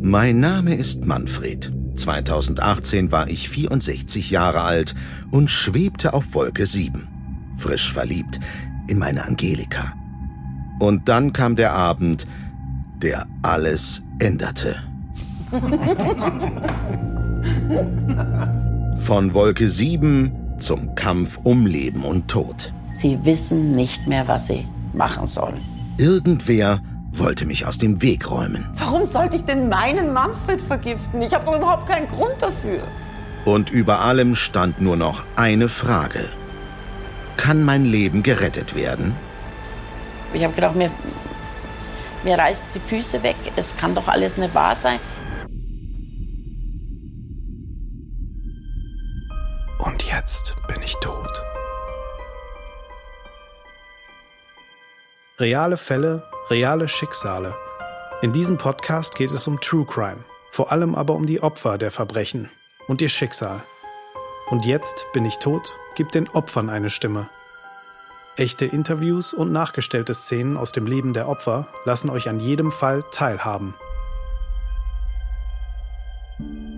Mein Name ist Manfred. 2018 war ich 64 Jahre alt und schwebte auf Wolke 7. Frisch verliebt in meine Angelika. Und dann kam der Abend, der alles änderte. Von Wolke 7 zum Kampf um Leben und Tod. Sie wissen nicht mehr, was sie machen sollen. Irgendwer wollte mich aus dem Weg räumen. Warum sollte ich denn meinen Manfred vergiften? Ich habe doch überhaupt keinen Grund dafür. Und über allem stand nur noch eine Frage. Kann mein Leben gerettet werden? Ich habe gedacht, mir, mir reißt die Füße weg. Es kann doch alles nicht wahr sein. Und jetzt bin ich tot. Reale Fälle, reale Schicksale. In diesem Podcast geht es um True Crime, vor allem aber um die Opfer der Verbrechen und ihr Schicksal. Und jetzt bin ich tot, gibt den Opfern eine Stimme. Echte Interviews und nachgestellte Szenen aus dem Leben der Opfer lassen euch an jedem Fall teilhaben.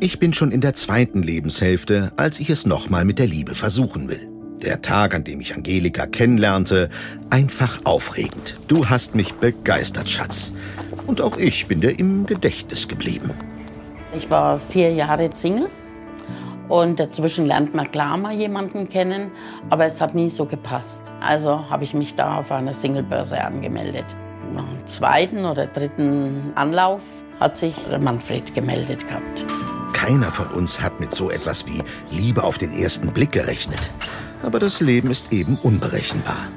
Ich bin schon in der zweiten Lebenshälfte, als ich es nochmal mit der Liebe versuchen will. Der Tag, an dem ich Angelika kennenlernte, einfach aufregend. Du hast mich begeistert, Schatz. Und auch ich bin dir im Gedächtnis geblieben. Ich war vier Jahre Single und dazwischen lernt man klar mal jemanden kennen, aber es hat nie so gepasst. Also habe ich mich da auf einer Singlebörse angemeldet. Nach dem zweiten oder dritten Anlauf hat sich Manfred gemeldet gehabt. Keiner von uns hat mit so etwas wie Liebe auf den ersten Blick gerechnet. Aber das Leben ist eben unberechenbar.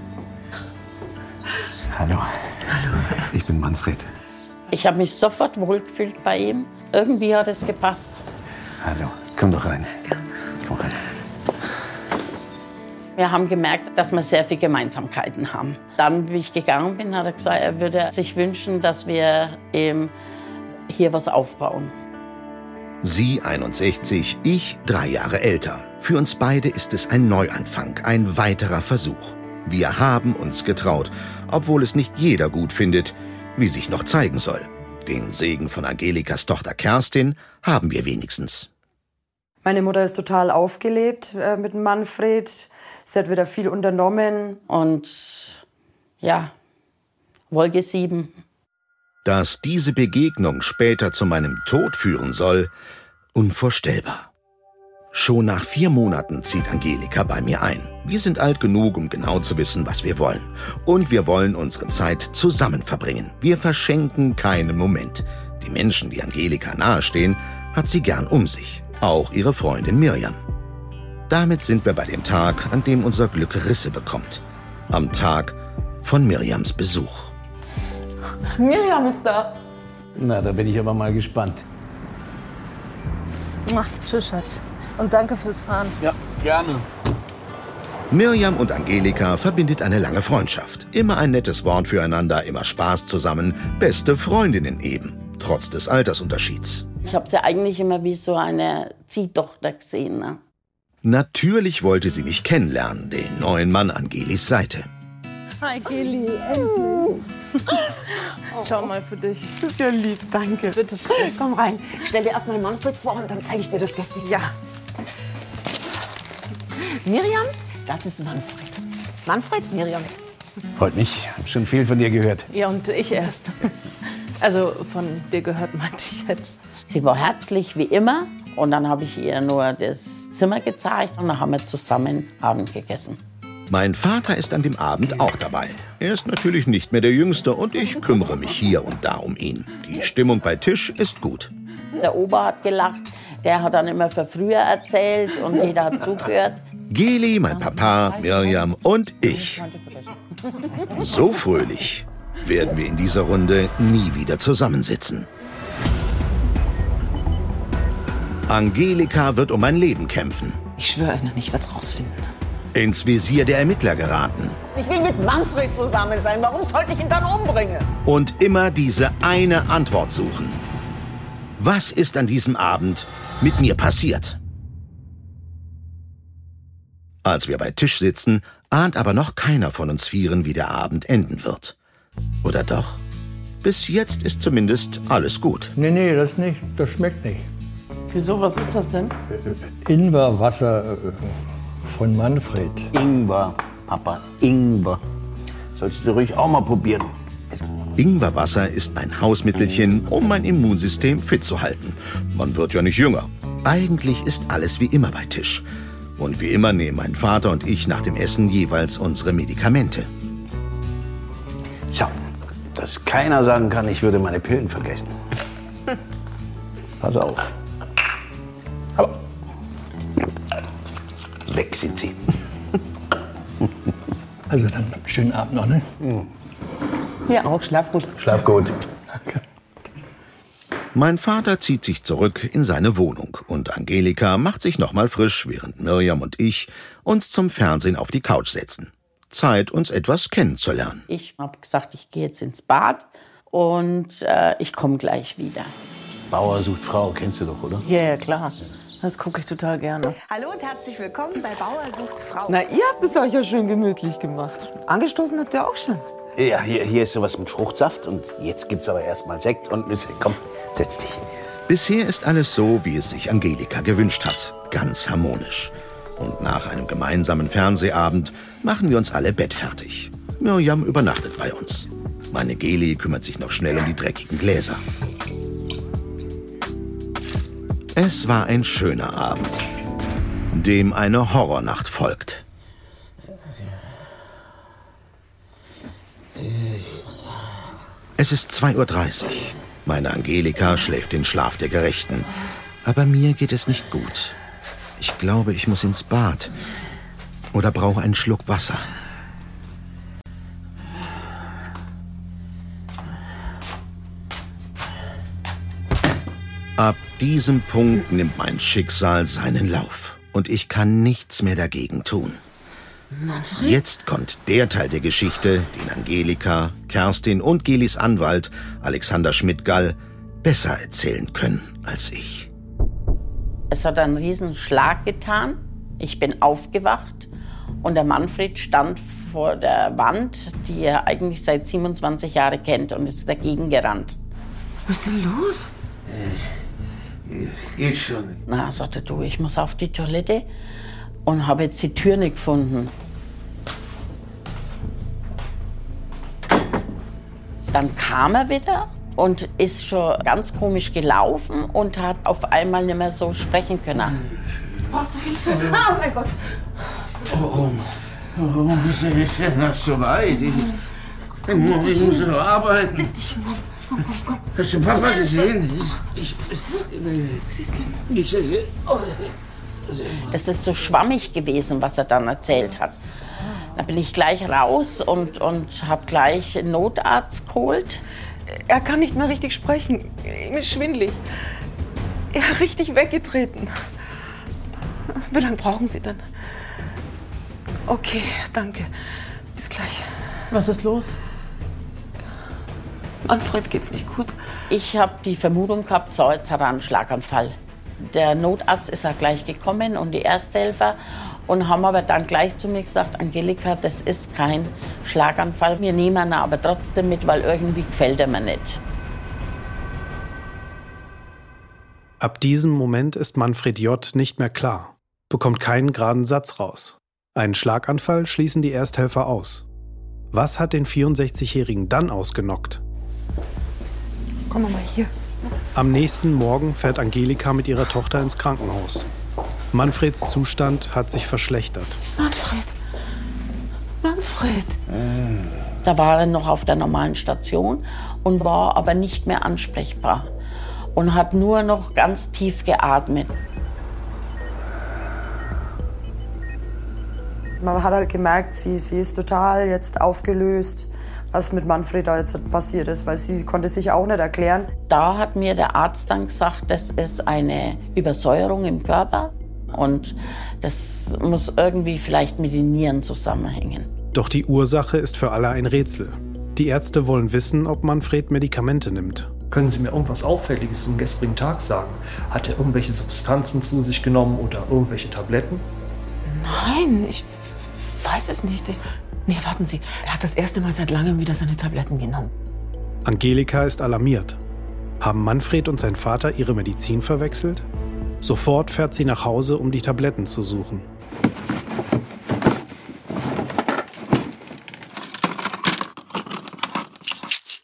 Hallo. Hallo. Ich bin Manfred. Ich habe mich sofort wohlgefühlt bei ihm. Irgendwie hat es gepasst. Hallo. Komm doch rein. Komm rein. Wir haben gemerkt, dass wir sehr viele Gemeinsamkeiten haben. Dann, wie ich gegangen bin, hat er gesagt, er würde sich wünschen, dass wir eben hier was aufbauen. Sie 61, ich drei Jahre älter. Für uns beide ist es ein Neuanfang, ein weiterer Versuch. Wir haben uns getraut, obwohl es nicht jeder gut findet, wie sich noch zeigen soll. Den Segen von Angelikas Tochter Kerstin haben wir wenigstens. Meine Mutter ist total aufgelebt äh, mit Manfred. Sie hat wieder viel unternommen. Und ja, Wolke 7. Dass diese Begegnung später zu meinem Tod führen soll, unvorstellbar. Schon nach vier Monaten zieht Angelika bei mir ein. Wir sind alt genug, um genau zu wissen, was wir wollen. Und wir wollen unsere Zeit zusammen verbringen. Wir verschenken keinen Moment. Die Menschen, die Angelika nahestehen, hat sie gern um sich. Auch ihre Freundin Miriam. Damit sind wir bei dem Tag, an dem unser Glück Risse bekommt. Am Tag von Miriams Besuch. Miriam ist da. Na, da bin ich aber mal gespannt. Tschüss, Schatz. Und danke fürs Fahren. Ja, gerne. Miriam und Angelika verbindet eine lange Freundschaft. Immer ein nettes Wort füreinander, immer Spaß zusammen. Beste Freundinnen eben, trotz des Altersunterschieds. Ich habe sie eigentlich immer wie so eine Ziehtochter gesehen. Ne? Natürlich wollte sie mich kennenlernen, den neuen Mann an Gelis Seite. Hi, Kelly. Endlich. Schau mal für dich. Das ist ja lieb, danke. Bitte schön. Komm rein. Stell dir erst mal Manfred vor und dann zeige ich dir das Gästezimmer. Ja. Miriam, das ist Manfred. Manfred, Miriam. Freut mich. Hab schon viel von dir gehört. Ja, und ich erst. Also von dir gehört, meinte ich jetzt. Sie war herzlich wie immer. Und dann habe ich ihr nur das Zimmer gezeigt und dann haben wir zusammen Abend gegessen. Mein Vater ist an dem Abend auch dabei. Er ist natürlich nicht mehr der Jüngste und ich kümmere mich hier und da um ihn. Die Stimmung bei Tisch ist gut. Der Ober hat gelacht. Der hat dann immer für früher erzählt und jeder hat zugehört. Geli, mein Papa, Miriam und ich. So fröhlich werden wir in dieser Runde nie wieder zusammensitzen. Angelika wird um mein Leben kämpfen. Ich schwöre Ihnen, ich werde es rausfinden. Ins Visier der Ermittler geraten. Ich will mit Manfred zusammen sein. Warum sollte ich ihn dann umbringen? Und immer diese eine Antwort suchen. Was ist an diesem Abend mit mir passiert? Als wir bei Tisch sitzen, ahnt aber noch keiner von uns Vieren, wie der Abend enden wird. Oder doch? Bis jetzt ist zumindest alles gut. Nee, nee, das nicht. Das schmeckt nicht. Wieso, was ist das denn? Ingwerwasser äh, von Manfred. Ingwer, Papa, Ingwer. Sollst du ruhig auch mal probieren. Ingwerwasser ist ein Hausmittelchen, um mein Immunsystem fit zu halten. Man wird ja nicht jünger. Eigentlich ist alles wie immer bei Tisch. Und wie immer nehmen mein Vater und ich nach dem Essen jeweils unsere Medikamente. So, dass keiner sagen kann, ich würde meine Pillen vergessen. Pass auf. Weg sind sie. Also dann schönen Abend noch, ne? Ja, auch schlaf gut. Schlaf gut. Mein Vater zieht sich zurück in seine Wohnung und Angelika macht sich nochmal frisch, während Mirjam und ich uns zum Fernsehen auf die Couch setzen. Zeit, uns etwas kennenzulernen. Ich habe gesagt, ich gehe jetzt ins Bad und äh, ich komme gleich wieder. Bauer sucht Frau, kennst du doch, oder? Ja, ja, klar. Das gucke ich total gerne. Hallo und herzlich willkommen bei Bauer sucht Frau. Na, ihr habt es euch ja schön gemütlich gemacht. Angestoßen habt ihr auch schon. Ja, hier, hier ist sowas mit Fruchtsaft und jetzt gibt's aber erstmal Sekt und Nüsse. Komm, setz dich. Bisher ist alles so, wie es sich Angelika gewünscht hat. Ganz harmonisch. Und nach einem gemeinsamen Fernsehabend machen wir uns alle bettfertig. Mirjam übernachtet bei uns. Meine Geli kümmert sich noch schnell um die dreckigen Gläser. Es war ein schöner Abend, dem eine Horrornacht folgt. Es ist 2.30 Uhr. Meine Angelika schläft den Schlaf der Gerechten. Aber mir geht es nicht gut. Ich glaube, ich muss ins Bad. Oder brauche einen Schluck Wasser. Ab diesem Punkt nimmt mein Schicksal seinen Lauf. Und ich kann nichts mehr dagegen tun. Jetzt kommt der Teil der Geschichte, den Angelika, Kerstin und Gelis Anwalt Alexander Schmidt-Gall besser erzählen können als ich. Es hat einen riesen Schlag getan. Ich bin aufgewacht und der Manfred stand vor der Wand, die er eigentlich seit 27 Jahren kennt und ist dagegen gerannt. Was ist denn los? Geht schon. Na, sagte du, ich muss auf die Toilette und habe jetzt die Tür nicht gefunden. Dann kam er wieder und ist schon ganz komisch gelaufen und hat auf einmal nicht mehr so sprechen können. Brauchst du Hilfe? Oh mein Gott. Warum? Warum ist es denn das so weit? Ich, ich, muss- ich muss noch arbeiten. Hast du Papa gesehen? Ich, ich, ich, ich, oh, Das ist so schwammig gewesen, was er dann erzählt hat. Da bin ich gleich raus und, und habe gleich einen Notarzt geholt. Er kann nicht mehr richtig sprechen. Ihm ist schwindlig. Er ist richtig weggetreten. Wie lange brauchen Sie denn? Okay, danke. Bis gleich. Was ist los? Manfred geht's nicht gut. Ich habe die Vermutung gehabt, so, jetzt hat er einen Schlaganfall. Der Notarzt ist auch gleich gekommen und die Ersthelfer und haben aber dann gleich zu mir gesagt, Angelika, das ist kein Schlaganfall. Wir nehmen ihn aber trotzdem mit, weil irgendwie gefällt er mir nicht. Ab diesem Moment ist Manfred J. nicht mehr klar, bekommt keinen geraden Satz raus. Einen Schlaganfall schließen die Ersthelfer aus. Was hat den 64-Jährigen dann ausgenockt? Komm mal hier. Am nächsten Morgen fährt Angelika mit ihrer Tochter ins Krankenhaus. Manfreds Zustand hat sich verschlechtert. Manfred. Manfred. Da war er noch auf der normalen Station und war aber nicht mehr ansprechbar und hat nur noch ganz tief geatmet. Man hat halt gemerkt, sie, sie ist total jetzt aufgelöst, was mit Manfred da jetzt passiert ist, weil sie konnte sich auch nicht erklären. Da hat mir der Arzt dann gesagt, das ist eine Übersäuerung im Körper und das muss irgendwie vielleicht mit den Nieren zusammenhängen. Doch die Ursache ist für alle ein Rätsel. Die Ärzte wollen wissen, ob Manfred Medikamente nimmt. Können Sie mir irgendwas Auffälliges zum gestrigen Tag sagen? Hat er irgendwelche Substanzen zu sich genommen oder irgendwelche Tabletten? Nein, ich weiß es nicht. Nee, warten Sie. Er hat das erste Mal seit langem wieder seine Tabletten genommen. Angelika ist alarmiert. Haben Manfred und sein Vater ihre Medizin verwechselt? Sofort fährt sie nach Hause, um die Tabletten zu suchen.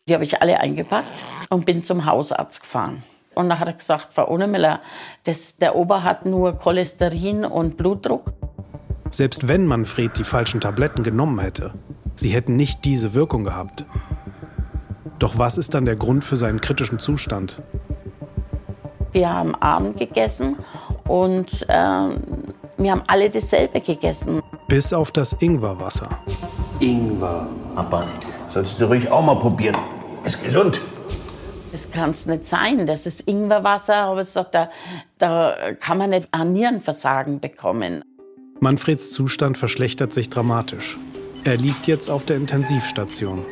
Die habe ich alle eingepackt und bin zum Hausarzt gefahren. Und dann hat er gesagt, Frau Ohnemüller, das, der Ober hat nur Cholesterin und Blutdruck. Selbst wenn Manfred die falschen Tabletten genommen hätte, sie hätten nicht diese Wirkung gehabt. Doch was ist dann der Grund für seinen kritischen Zustand? Wir haben Abend gegessen und äh, wir haben alle dasselbe gegessen. Bis auf das Ingwerwasser. Ingwer, aber sollst du ruhig auch mal probieren. Ist gesund. Das kann es nicht sein. Das ist Ingwerwasser, aber ich sag, da, da kann man nicht ein Nierenversagen bekommen. Manfreds Zustand verschlechtert sich dramatisch. Er liegt jetzt auf der Intensivstation.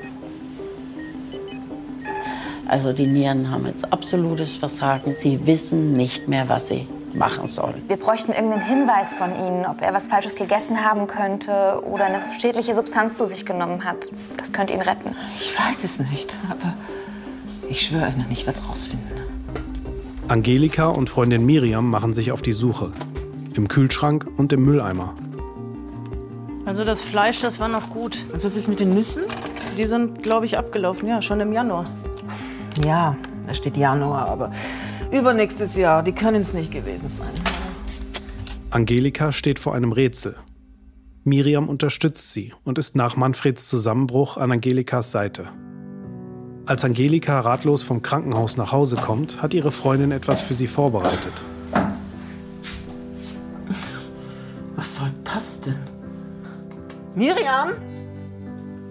Also die Nieren haben jetzt absolutes Versagen. Sie wissen nicht mehr, was sie machen sollen. Wir bräuchten irgendeinen Hinweis von Ihnen, ob er was Falsches gegessen haben könnte oder eine schädliche Substanz zu sich genommen hat. Das könnte ihn retten. Ich weiß es nicht, aber ich schwöre Ihnen, ich werde es rausfinden. Angelika und Freundin Miriam machen sich auf die Suche. Im Kühlschrank und im Mülleimer. Also das Fleisch, das war noch gut. Und was ist mit den Nüssen? Die sind, glaube ich, abgelaufen, ja, schon im Januar. Ja, da steht Januar, aber übernächstes Jahr, die können es nicht gewesen sein. Angelika steht vor einem Rätsel. Miriam unterstützt sie und ist nach Manfreds Zusammenbruch an Angelikas Seite. Als Angelika ratlos vom Krankenhaus nach Hause kommt, hat ihre Freundin etwas für sie vorbereitet. Das denn? Miriam?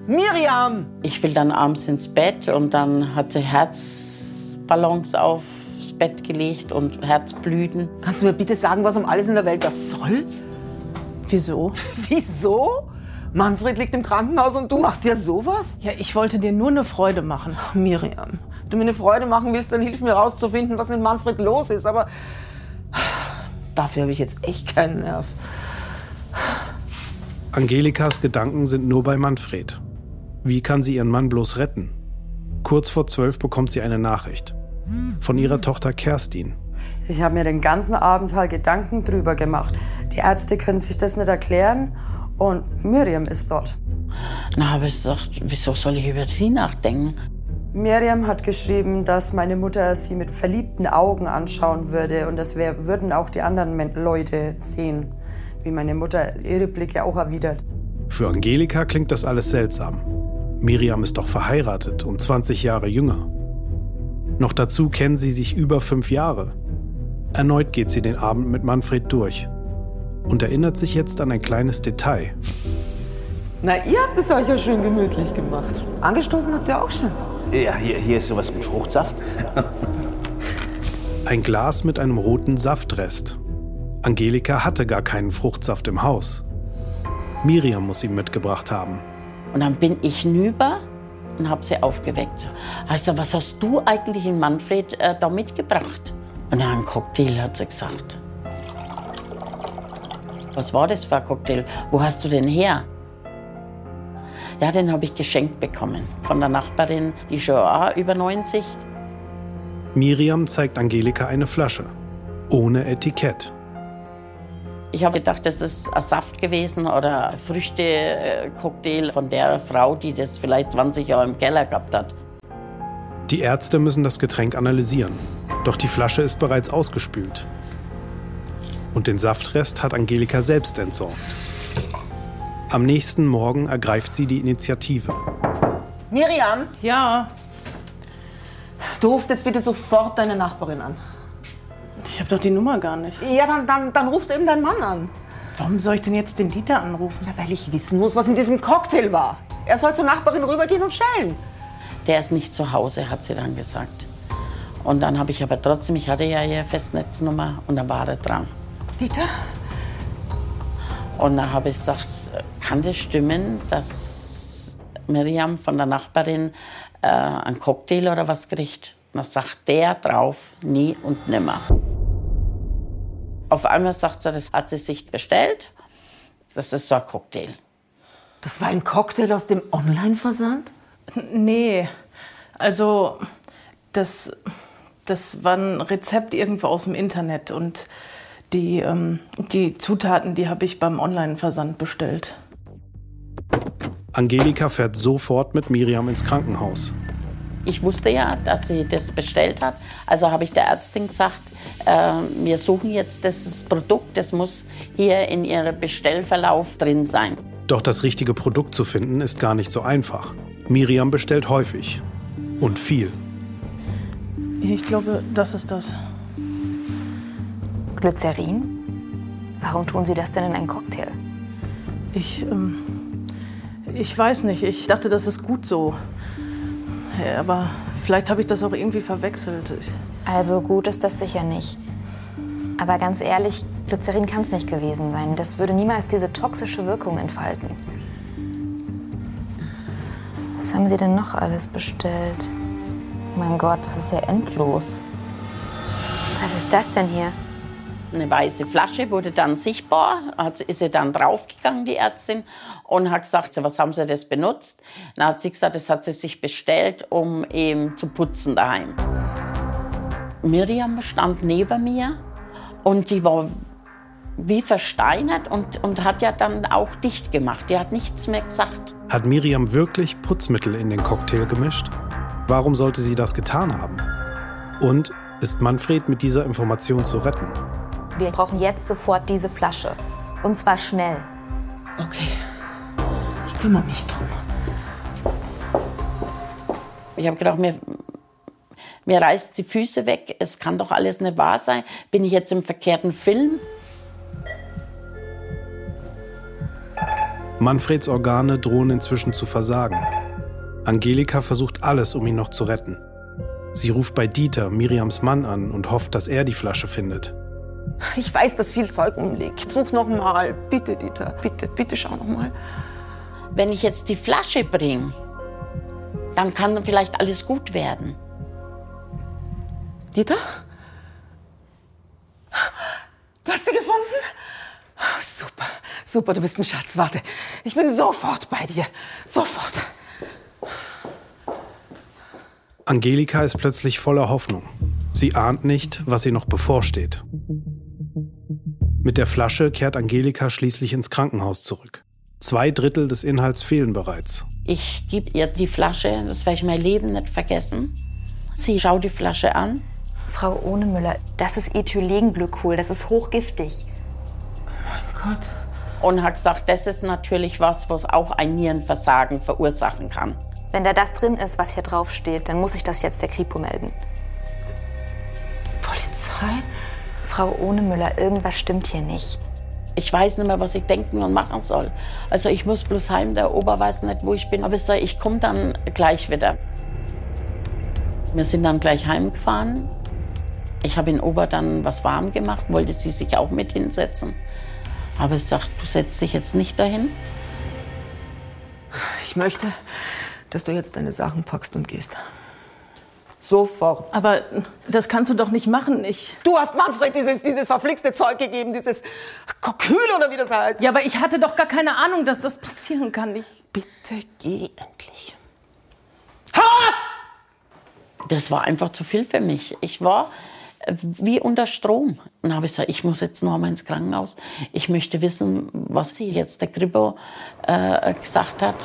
Miriam! Ich will dann abends ins Bett und dann hat sie Herzballons aufs Bett gelegt und Herzblüten. Kannst du mir bitte sagen, was um alles in der Welt das soll? Wieso? Wieso? Manfred liegt im Krankenhaus und du machst ja sowas? Ja, ich wollte dir nur eine Freude machen. Miriam, du mir eine Freude machen willst, dann hilf mir rauszufinden, was mit Manfred los ist. Aber dafür habe ich jetzt echt keinen Nerv. Angelikas Gedanken sind nur bei Manfred. Wie kann sie ihren Mann bloß retten? Kurz vor zwölf bekommt sie eine Nachricht. Von ihrer Tochter Kerstin. Ich habe mir den ganzen Abend halt Gedanken drüber gemacht. Die Ärzte können sich das nicht erklären und Miriam ist dort. Dann habe ich gesagt, wieso soll ich über sie nachdenken? Miriam hat geschrieben, dass meine Mutter sie mit verliebten Augen anschauen würde und das wär, würden auch die anderen Leute sehen, wie meine Mutter ihre Blicke auch erwidert. Für Angelika klingt das alles seltsam. Miriam ist doch verheiratet und 20 Jahre jünger. Noch dazu kennen sie sich über fünf Jahre. Erneut geht sie den Abend mit Manfred durch und erinnert sich jetzt an ein kleines Detail. Na, ihr habt es euch ja schön gemütlich gemacht. Angestoßen habt ihr auch schon. Ja, hier, hier ist sowas mit Fruchtsaft. Ein Glas mit einem roten Saftrest. Angelika hatte gar keinen Fruchtsaft im Haus. Miriam muss ihn mitgebracht haben. Und dann bin ich nüber und habe sie aufgeweckt. Also, was hast du eigentlich in Manfred äh, da mitgebracht? Und dann ein Cocktail, hat sie gesagt. Was war das für ein Cocktail? Wo hast du den her? Ja, den habe ich geschenkt bekommen von der Nachbarin, die schon über 90. Miriam zeigt Angelika eine Flasche. Ohne Etikett. Ich habe gedacht, das ist ein Saft gewesen oder ein Früchte-Cocktail von der Frau, die das vielleicht 20 Jahre im Keller gehabt hat. Die Ärzte müssen das Getränk analysieren. Doch die Flasche ist bereits ausgespült. Und den Saftrest hat Angelika selbst entsorgt. Am nächsten Morgen ergreift sie die Initiative. Miriam, Ja, du rufst jetzt bitte sofort deine Nachbarin an. Ich habe doch die Nummer gar nicht. Ja, dann, dann, dann rufst du eben deinen Mann an. Warum soll ich denn jetzt den Dieter anrufen? Ja, weil ich wissen muss, was in diesem Cocktail war. Er soll zur Nachbarin rübergehen und schellen. Der ist nicht zu Hause, hat sie dann gesagt. Und dann habe ich aber trotzdem, ich hatte ja ihre Festnetznummer und dann war er dran. Dieter? Und dann habe ich gesagt, kann das stimmen, dass Miriam von der Nachbarin äh, einen Cocktail oder was kriegt? Und dann sagt der drauf, nie und nimmer. Auf einmal sagt sie, das hat sie sich bestellt. Das ist so ein Cocktail. Das war ein Cocktail aus dem Online-Versand? Nee, Also, das, das war ein Rezept irgendwo aus dem Internet und die, ähm, die Zutaten, die habe ich beim Online-Versand bestellt. Angelika fährt sofort mit Miriam ins Krankenhaus. Ich wusste ja, dass sie das bestellt hat. Also habe ich der Ärztin gesagt, äh, wir suchen jetzt das Produkt, das muss hier in ihrem Bestellverlauf drin sein. Doch das richtige Produkt zu finden ist gar nicht so einfach. Miriam bestellt häufig. Und viel. Ich glaube, das ist das. Glycerin? Warum tun Sie das denn in einen Cocktail? Ich, ähm, ich weiß nicht. Ich dachte, das ist gut so. Aber vielleicht habe ich das auch irgendwie verwechselt. Ich Also gut ist das sicher nicht. Aber ganz ehrlich, Glycerin kann es nicht gewesen sein. Das würde niemals diese toxische Wirkung entfalten. Was haben Sie denn noch alles bestellt? Mein Gott, das ist ja endlos. Was ist das denn hier? Eine weiße Flasche wurde dann sichtbar, hat, ist sie dann draufgegangen, die Ärztin, und hat gesagt, was haben Sie das benutzt? Dann hat sie gesagt, das hat sie sich bestellt, um eben zu putzen daheim. Miriam stand neben mir und die war wie versteinert und, und hat ja dann auch dicht gemacht. Die hat nichts mehr gesagt. Hat Miriam wirklich Putzmittel in den Cocktail gemischt? Warum sollte sie das getan haben? Und ist Manfred mit dieser Information zu retten? Wir brauchen jetzt sofort diese Flasche. Und zwar schnell. Okay. Ich kümmere mich drum. Ich habe gedacht, mir, mir reißt die Füße weg. Es kann doch alles nicht wahr sein. Bin ich jetzt im verkehrten Film? Manfreds Organe drohen inzwischen zu versagen. Angelika versucht alles, um ihn noch zu retten. Sie ruft bei Dieter, Miriams Mann, an und hofft, dass er die Flasche findet. Ich weiß, dass viel Zeug umliegt. Such noch mal. Bitte, Dieter. Bitte, bitte schau noch mal. Wenn ich jetzt die Flasche bringe, dann kann dann vielleicht alles gut werden. Dieter? Du hast sie gefunden? Oh, super, super, du bist ein Schatz. Warte, ich bin sofort bei dir. Sofort. Angelika ist plötzlich voller Hoffnung. Sie ahnt nicht, was ihr noch bevorsteht. Mit der Flasche kehrt Angelika schließlich ins Krankenhaus zurück. Zwei Drittel des Inhalts fehlen bereits. Ich gebe ihr die Flasche, das werde ich mein Leben nicht vergessen. Sie schaut die Flasche an. Frau Ohnemüller, das ist Ethylenglycol, das ist hochgiftig. Mein Gott. Und hat gesagt, das ist natürlich was, was auch ein Nierenversagen verursachen kann. Wenn da das drin ist, was hier drauf steht, dann muss ich das jetzt der Kripo melden. Polizei? Frau Ohnemüller, irgendwas stimmt hier nicht. Ich weiß nicht mehr, was ich denken und machen soll. Also ich muss bloß heim, der Ober weiß nicht, wo ich bin. Aber ich sage, ich komme dann gleich wieder. Wir sind dann gleich heimgefahren. Ich habe in Ober dann was warm gemacht, wollte sie sich auch mit hinsetzen. Aber ich sagte, du setzt dich jetzt nicht dahin. Ich möchte, dass du jetzt deine Sachen packst und gehst. Sofort. Aber das kannst du doch nicht machen. Ich. Du hast Manfred dieses, dieses verflixte Zeug gegeben, dieses Kokül oder wie das heißt. Ja, aber ich hatte doch gar keine Ahnung, dass das passieren kann. Ich Bitte geh endlich. Das war einfach zu viel für mich. Ich war äh, wie unter Strom. Und dann habe ich gesagt, ich muss jetzt noch mal ins Krankenhaus. Ich möchte wissen, was sie jetzt der Kripo äh, gesagt hat.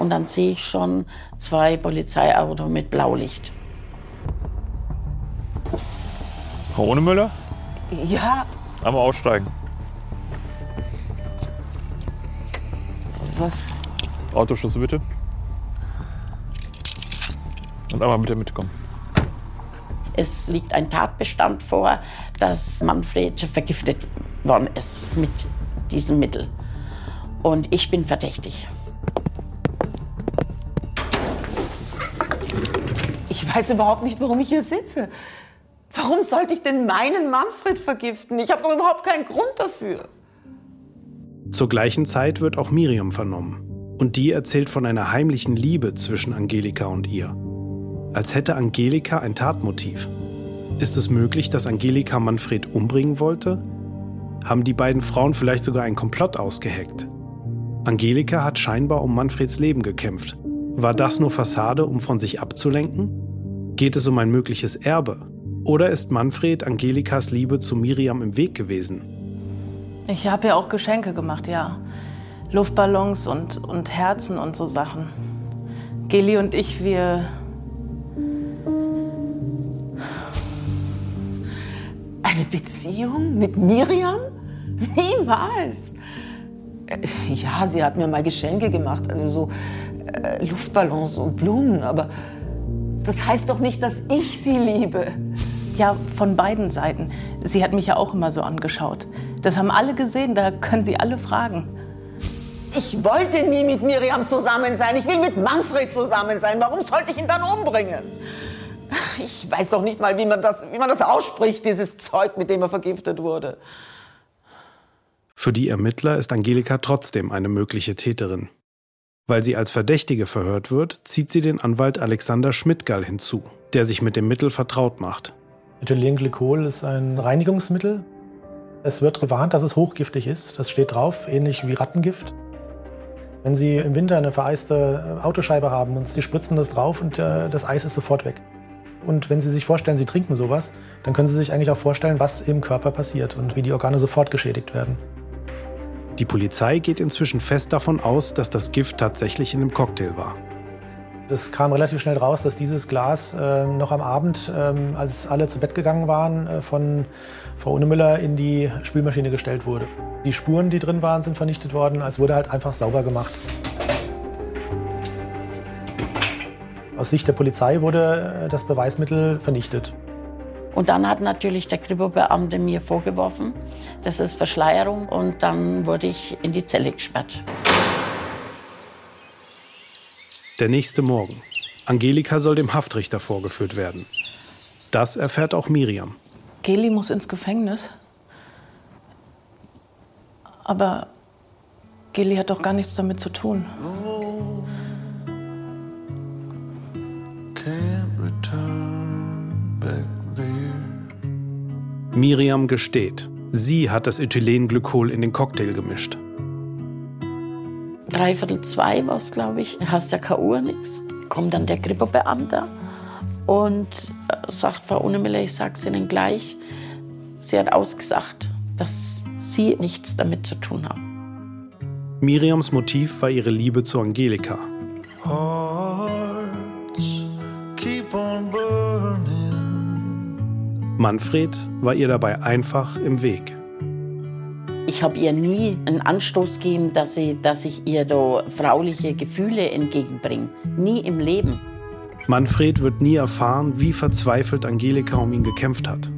Und dann sehe ich schon zwei Polizeiautos mit Blaulicht. Frau Ohnemüller? Ja, Einmal aussteigen. was? Autoschlüssel bitte. Und einmal bitte mitkommen. Es liegt ein Tatbestand vor, dass Manfred vergiftet worden ist mit diesem Mittel. Und ich bin verdächtig. Ich weiß überhaupt nicht, warum ich hier sitze. Warum sollte ich denn meinen Manfred vergiften? Ich habe doch überhaupt keinen Grund dafür. Zur gleichen Zeit wird auch Miriam vernommen. Und die erzählt von einer heimlichen Liebe zwischen Angelika und ihr. Als hätte Angelika ein Tatmotiv. Ist es möglich, dass Angelika Manfred umbringen wollte? Haben die beiden Frauen vielleicht sogar einen Komplott ausgeheckt? Angelika hat scheinbar um Manfreds Leben gekämpft, War das nur Fassade, um von sich abzulenken? Geht es um ein mögliches Erbe? Oder ist Manfred Angelikas Liebe zu Miriam im Weg gewesen? Ich habe ja auch Geschenke gemacht, ja. Luftballons und, und Herzen und so Sachen. Geli und ich, wir. Eine Beziehung mit Miriam? Niemals. Äh, Ja, sie hat mir mal Geschenke gemacht, also so äh, Luftballons und Blumen, aber das heißt doch nicht, dass ich sie liebe. Ja, von beiden Seiten. Sie hat mich ja auch immer so angeschaut. Das haben alle gesehen, da können Sie alle fragen. Ich wollte nie mit Miriam zusammen sein. Ich will mit Manfred zusammen sein. Warum sollte ich ihn dann umbringen? Ich weiß doch nicht mal, wie man das, wie man das ausspricht, dieses Zeug, mit dem er vergiftet wurde. Für die Ermittler ist Angelika trotzdem eine mögliche Täterin. Weil sie als Verdächtige verhört wird, zieht sie den Anwalt Alexander Schmidtgall hinzu, der sich mit dem Mittel vertraut macht. Ethylenglykol ist ein Reinigungsmittel. Es wird gewarnt, dass es hochgiftig ist. Das steht drauf, ähnlich wie Rattengift. Wenn Sie im Winter eine vereiste Autoscheibe haben und Sie spritzen das drauf und äh, das Eis ist sofort weg. Und wenn Sie sich vorstellen, Sie trinken sowas, dann können Sie sich eigentlich auch vorstellen, was im Körper passiert und wie die Organe sofort geschädigt werden. Die Polizei geht inzwischen fest davon aus, dass das Gift tatsächlich in dem Cocktail war. Es kam relativ schnell raus, dass dieses Glas äh, noch am Abend, ähm, als alle zu Bett gegangen waren, äh, von Frau Unnemüller in die Spülmaschine gestellt wurde. Die Spuren, die drin waren, sind vernichtet worden. Es wurde halt einfach sauber gemacht. Aus Sicht der Polizei wurde äh, das Beweismittel vernichtet. Und dann hat natürlich der Kripo-Beamte mir vorgeworfen, das ist Verschleierung. Und dann wurde ich in die Zelle gesperrt. Der nächste Morgen. Angelika soll dem Haftrichter vorgeführt werden. Das erfährt auch Miriam. Geli muss ins Gefängnis. Aber Geli hat doch gar nichts damit zu tun. Miriam gesteht, sie hat das Ethylenglykol in den Cocktail gemischt. Dreiviertel zwei war es, glaube ich. Hast ja keine Uhr, nix. Kommt dann der Kripo-Beamte und äh, sagt Frau Unnemiller, ich sag's Ihnen gleich, sie hat ausgesagt, dass Sie nichts damit zu tun haben. Miriams Motiv war ihre Liebe zu Angelika. Manfred war ihr dabei einfach im Weg. Ich habe ihr nie einen Anstoß gegeben, dass, sie, dass ich ihr da frauliche Gefühle entgegenbringe. Nie im Leben. Manfred wird nie erfahren, wie verzweifelt Angelika um ihn gekämpft hat.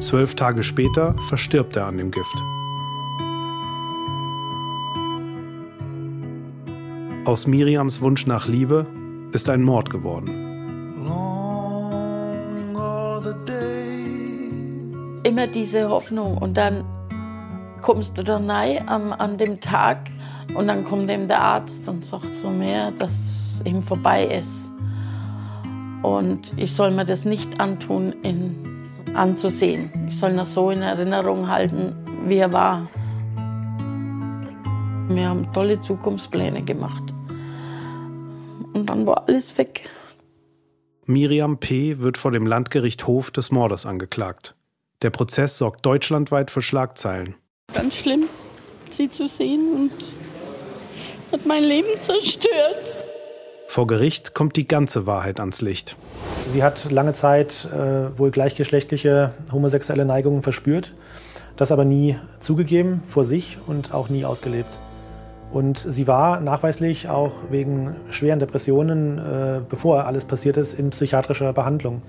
Zwölf Tage später verstirbt er an dem Gift. Aus Miriams Wunsch nach Liebe ist ein Mord geworden. Immer diese Hoffnung und dann kommst du da rein an, an dem Tag und dann kommt eben der Arzt und sagt so mir, dass ihm vorbei ist. Und ich soll mir das nicht antun, ihn anzusehen. Ich soll ihn so in Erinnerung halten, wie er war. Wir haben tolle Zukunftspläne gemacht. Und dann war alles weg. Miriam P. wird vor dem Landgericht Hof des Mordes angeklagt. Der Prozess sorgt deutschlandweit für Schlagzeilen. Ganz schlimm, sie zu sehen und hat mein Leben zerstört. Vor Gericht kommt die ganze Wahrheit ans Licht. Sie hat lange Zeit äh, wohl gleichgeschlechtliche homosexuelle Neigungen verspürt, das aber nie zugegeben vor sich und auch nie ausgelebt. Und sie war nachweislich auch wegen schweren Depressionen, äh, bevor alles passiert ist, in psychiatrischer Behandlung.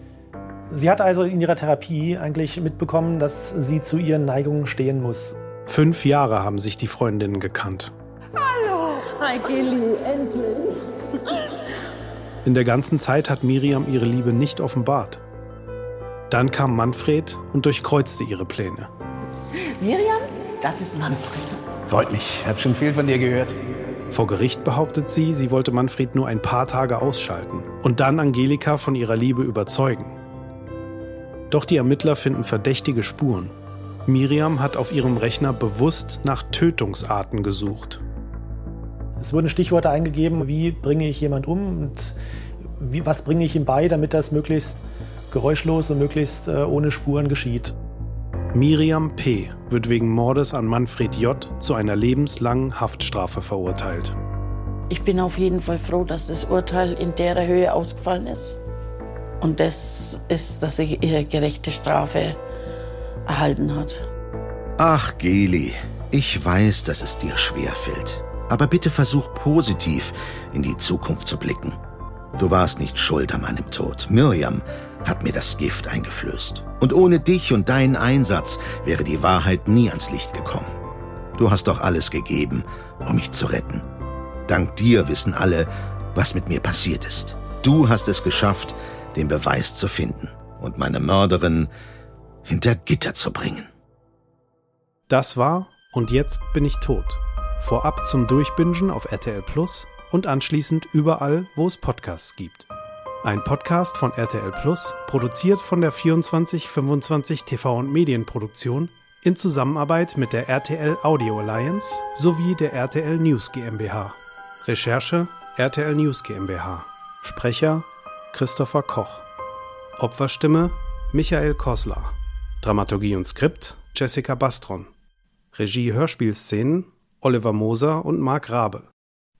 Sie hat also in ihrer Therapie eigentlich mitbekommen, dass sie zu ihren Neigungen stehen muss. Fünf Jahre haben sich die Freundinnen gekannt. Hallo! Hi, Kelly, endlich. In der ganzen Zeit hat Miriam ihre Liebe nicht offenbart. Dann kam Manfred und durchkreuzte ihre Pläne. Miriam, das ist Manfred. Freut mich. Ich habe schon viel von dir gehört. Vor Gericht behauptet sie, sie wollte Manfred nur ein paar Tage ausschalten und dann Angelika von ihrer Liebe überzeugen. Doch die Ermittler finden verdächtige Spuren. Miriam hat auf ihrem Rechner bewusst nach Tötungsarten gesucht. Es wurden Stichworte eingegeben, wie bringe ich jemand um und wie, was bringe ich ihm bei, damit das möglichst geräuschlos und möglichst äh, ohne Spuren geschieht. Miriam P. wird wegen Mordes an Manfred J. zu einer lebenslangen Haftstrafe verurteilt. Ich bin auf jeden Fall froh, dass das Urteil in der Höhe ausgefallen ist. Und das ist, dass sie ihre gerechte Strafe erhalten hat. Ach, Geli, ich weiß, dass es dir schwerfällt. Aber bitte versuch positiv in die Zukunft zu blicken. Du warst nicht schuld an meinem Tod. Miriam hat mir das Gift eingeflößt. Und ohne dich und deinen Einsatz wäre die Wahrheit nie ans Licht gekommen. Du hast doch alles gegeben, um mich zu retten. Dank dir wissen alle, was mit mir passiert ist. Du hast es geschafft, den Beweis zu finden und meine Mörderin hinter Gitter zu bringen. Das war Und jetzt bin ich tot. Vorab zum Durchbingen auf RTL Plus und anschließend überall, wo es Podcasts gibt. Ein Podcast von RTL Plus, produziert von der 2425 TV und Medienproduktion in Zusammenarbeit mit der RTL Audio Alliance sowie der RTL News GmbH. Recherche RTL News GmbH. Sprecher Christopher Koch. Opferstimme Michael Kosler. Dramaturgie und Skript Jessica Bastron. Regie Hörspielszenen Oliver Moser und Marc Rabe.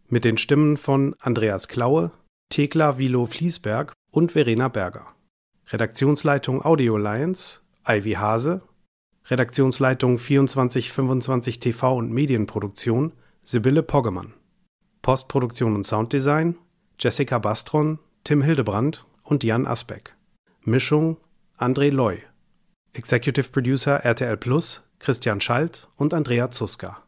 Mit den Stimmen von Andreas Klaue, Thekla Vilo Fließberg und Verena Berger. Redaktionsleitung Audio Alliance Ivy Hase. Redaktionsleitung 2425 TV und Medienproduktion Sibylle Poggemann. Postproduktion und Sounddesign Jessica Bastron, Tim Hildebrand und Jan Asbeck. Mischung André Loy. Executive Producer RTL Plus Christian Schalt und Andrea Zuska.